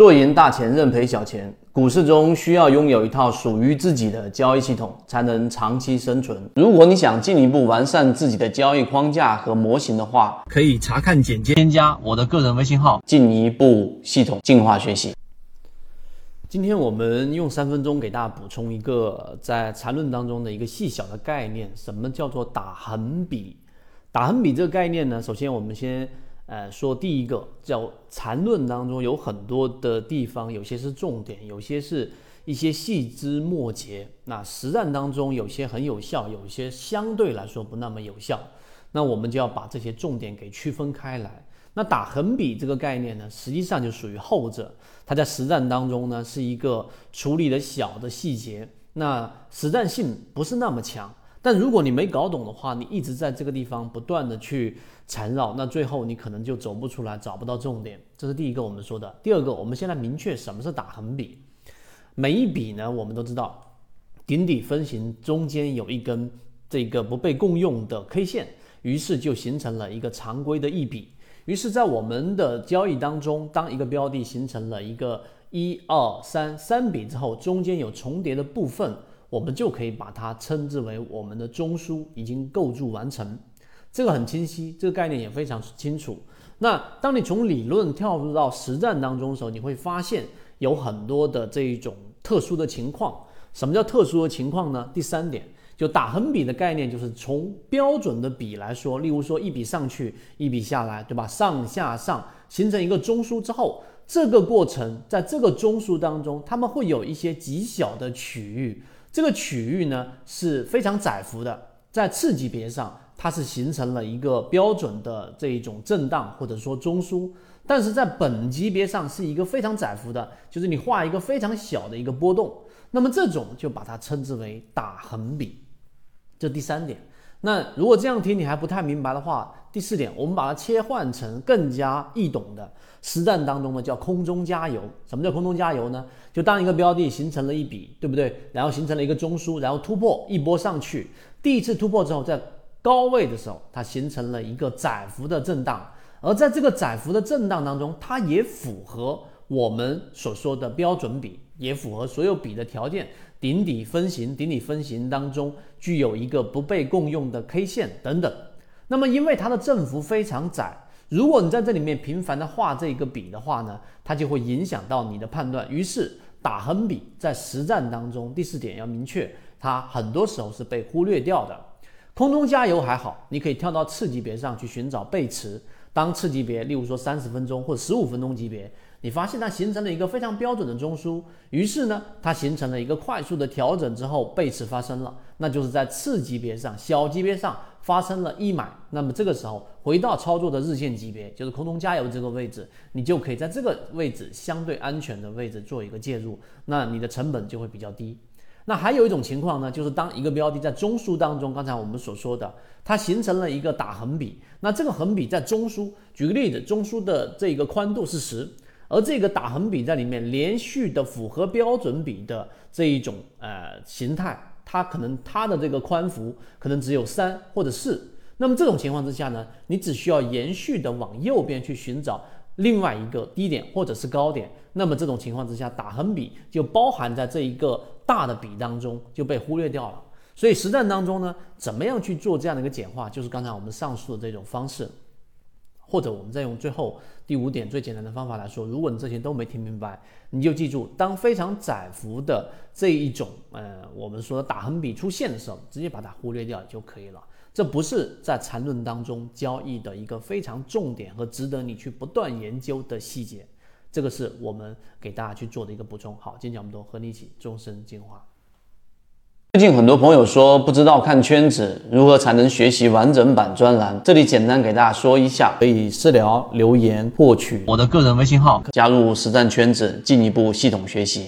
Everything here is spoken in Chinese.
若赢大钱，认赔小钱。股市中需要拥有一套属于自己的交易系统，才能长期生存。如果你想进一步完善自己的交易框架和模型的话，可以查看简介，添加我的个人微信号，进一步系统进化学习。今天我们用三分钟给大家补充一个在缠论当中的一个细小的概念，什么叫做打横比？打横比这个概念呢？首先我们先。呃，说第一个叫缠论当中有很多的地方，有些是重点，有些是一些细枝末节。那实战当中有些很有效，有些相对来说不那么有效。那我们就要把这些重点给区分开来。那打横笔这个概念呢，实际上就属于后者，它在实战当中呢是一个处理的小的细节，那实战性不是那么强。但如果你没搞懂的话，你一直在这个地方不断的去缠绕，那最后你可能就走不出来，找不到重点。这是第一个我们说的。第二个，我们现在明确什么是打横笔。每一笔呢，我们都知道，顶底分型中间有一根这个不被共用的 K 线，于是就形成了一个常规的一笔。于是，在我们的交易当中，当一个标的形成了一个一二三三笔之后，中间有重叠的部分。我们就可以把它称之为我们的中枢已经构筑完成，这个很清晰，这个概念也非常清楚。那当你从理论跳入到实战当中的时候，你会发现有很多的这一种特殊的情况。什么叫特殊的情况呢？第三点，就打横笔的概念，就是从标准的笔来说，例如说一笔上去，一笔下来，对吧？上下上形成一个中枢之后，这个过程在这个中枢当中，他们会有一些极小的区域。这个区域呢是非常窄幅的，在次级别上，它是形成了一个标准的这一种震荡或者说中枢，但是在本级别上是一个非常窄幅的，就是你画一个非常小的一个波动，那么这种就把它称之为打横比，这第三点。那如果这样听你还不太明白的话，第四点，我们把它切换成更加易懂的实战当中呢，叫空中加油。什么叫空中加油呢？就当一个标的形成了一笔，对不对？然后形成了一个中枢，然后突破一波上去，第一次突破之后，在高位的时候，它形成了一个窄幅的震荡，而在这个窄幅的震荡当中，它也符合我们所说的标准比，也符合所有笔的条件。顶底分型，顶底分型当中具有一个不被共用的 K 线等等。那么，因为它的振幅非常窄，如果你在这里面频繁的画这个笔的话呢，它就会影响到你的判断。于是，打横笔在实战当中，第四点要明确，它很多时候是被忽略掉的。空中加油还好，你可以跳到次级别上去寻找背驰。当次级别，例如说三十分钟或者十五分钟级别。你发现它形成了一个非常标准的中枢，于是呢，它形成了一个快速的调整之后，背驰发生了，那就是在次级别上、小级别上发生了一买。那么这个时候回到操作的日线级别，就是空中加油这个位置，你就可以在这个位置相对安全的位置做一个介入，那你的成本就会比较低。那还有一种情况呢，就是当一个标的在中枢当中，刚才我们所说的，它形成了一个打横笔，那这个横笔在中枢，举个例子，中枢的这个宽度是十，而这个打横笔在里面连续的符合标准笔的这一种呃形态，它可能它的这个宽幅可能只有三或者四，那么这种情况之下呢，你只需要延续的往右边去寻找。另外一个低点或者是高点，那么这种情况之下，打横笔就包含在这一个大的笔当中，就被忽略掉了。所以实战当中呢，怎么样去做这样的一个简化，就是刚才我们上述的这种方式，或者我们再用最后第五点最简单的方法来说，如果你这些都没听明白，你就记住，当非常窄幅的这一种呃我们说打横笔出现的时候，直接把它忽略掉就可以了。这不是在缠论当中交易的一个非常重点和值得你去不断研究的细节，这个是我们给大家去做的一个补充。好，今天讲这么多，和你一起终身进化。最近很多朋友说不知道看圈子如何才能学习完整版专栏，这里简单给大家说一下，可以私聊留言获取我的个人微信号，加入实战圈子，进一步系统学习。